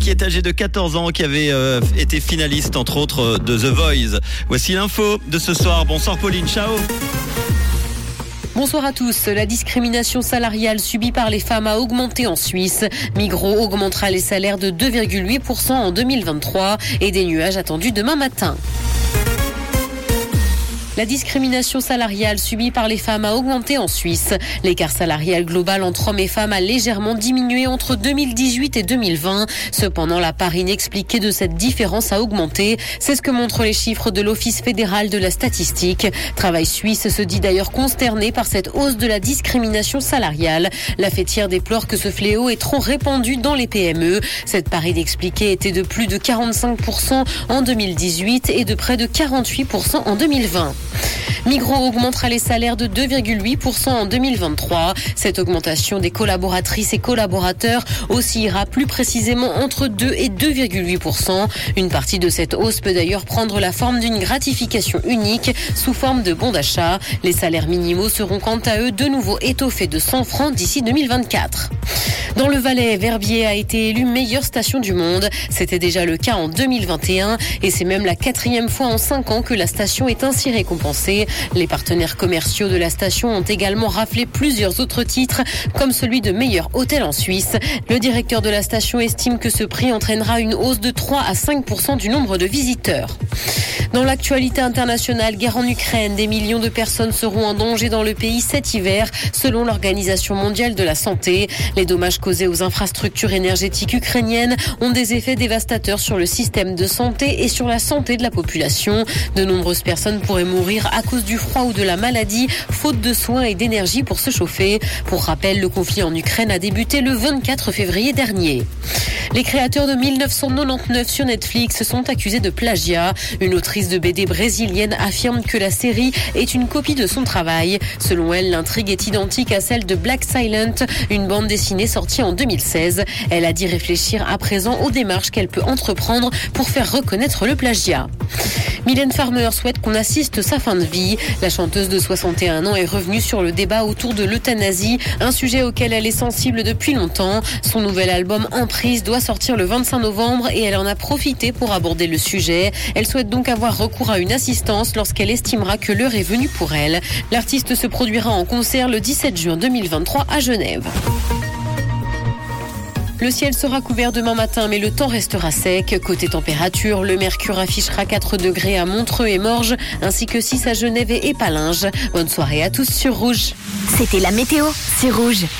Qui est âgée de 14 ans, qui avait euh, été finaliste entre autres euh, de The Voice. Voici l'info de ce soir. Bonsoir Pauline, ciao Bonsoir à tous. La discrimination salariale subie par les femmes a augmenté en Suisse. Migros augmentera les salaires de 2,8% en 2023 et des nuages attendus demain matin. La discrimination salariale subie par les femmes a augmenté en Suisse. L'écart salarial global entre hommes et femmes a légèrement diminué entre 2018 et 2020. Cependant, la part inexpliquée de cette différence a augmenté. C'est ce que montrent les chiffres de l'Office fédéral de la statistique. Travail suisse se dit d'ailleurs consterné par cette hausse de la discrimination salariale. La fêtière déplore que ce fléau est trop répandu dans les PME. Cette part inexpliquée était de plus de 45% en 2018 et de près de 48% en 2020. Migros augmentera les salaires de 2,8% en 2023. Cette augmentation des collaboratrices et collaborateurs oscillera plus précisément entre 2 et 2,8%. Une partie de cette hausse peut d'ailleurs prendre la forme d'une gratification unique sous forme de bon d'achat. Les salaires minimaux seront quant à eux de nouveau étoffés de 100 francs d'ici 2024. Dans le Valais, Verbier a été élu meilleure station du monde. C'était déjà le cas en 2021 et c'est même la quatrième fois en cinq ans que la station est ainsi récompensée. Les partenaires commerciaux de la station ont également raflé plusieurs autres titres, comme celui de meilleur hôtel en Suisse. Le directeur de la station estime que ce prix entraînera une hausse de 3 à 5% du nombre de visiteurs. Dans l'actualité internationale, guerre en Ukraine, des millions de personnes seront en danger dans le pays cet hiver, selon l'Organisation mondiale de la santé. Les dommages causés aux infrastructures énergétiques ukrainiennes ont des effets dévastateurs sur le système de santé et sur la santé de la population. De nombreuses personnes pourraient mourir à cause du froid ou de la maladie, faute de soins et d'énergie pour se chauffer. Pour rappel, le conflit en Ukraine a débuté le 24 février dernier. Les créateurs de 1999 sur Netflix sont accusés de plagiat. Une de BD brésilienne affirme que la série est une copie de son travail. Selon elle, l'intrigue est identique à celle de Black Silent, une bande dessinée sortie en 2016. Elle a dit réfléchir à présent aux démarches qu'elle peut entreprendre pour faire reconnaître le plagiat. Mylène Farmer souhaite qu'on assiste sa fin de vie. La chanteuse de 61 ans est revenue sur le débat autour de l'euthanasie, un sujet auquel elle est sensible depuis longtemps. Son nouvel album Emprise doit sortir le 25 novembre et elle en a profité pour aborder le sujet. Elle souhaite donc avoir recours à une assistance lorsqu'elle estimera que l'heure est venue pour elle. L'artiste se produira en concert le 17 juin 2023 à Genève. Le ciel sera couvert demain matin, mais le temps restera sec. Côté température, le mercure affichera 4 degrés à Montreux et Morges, ainsi que 6 à Genève et Palinges. Bonne soirée à tous sur Rouge. C'était la météo, c'est Rouge.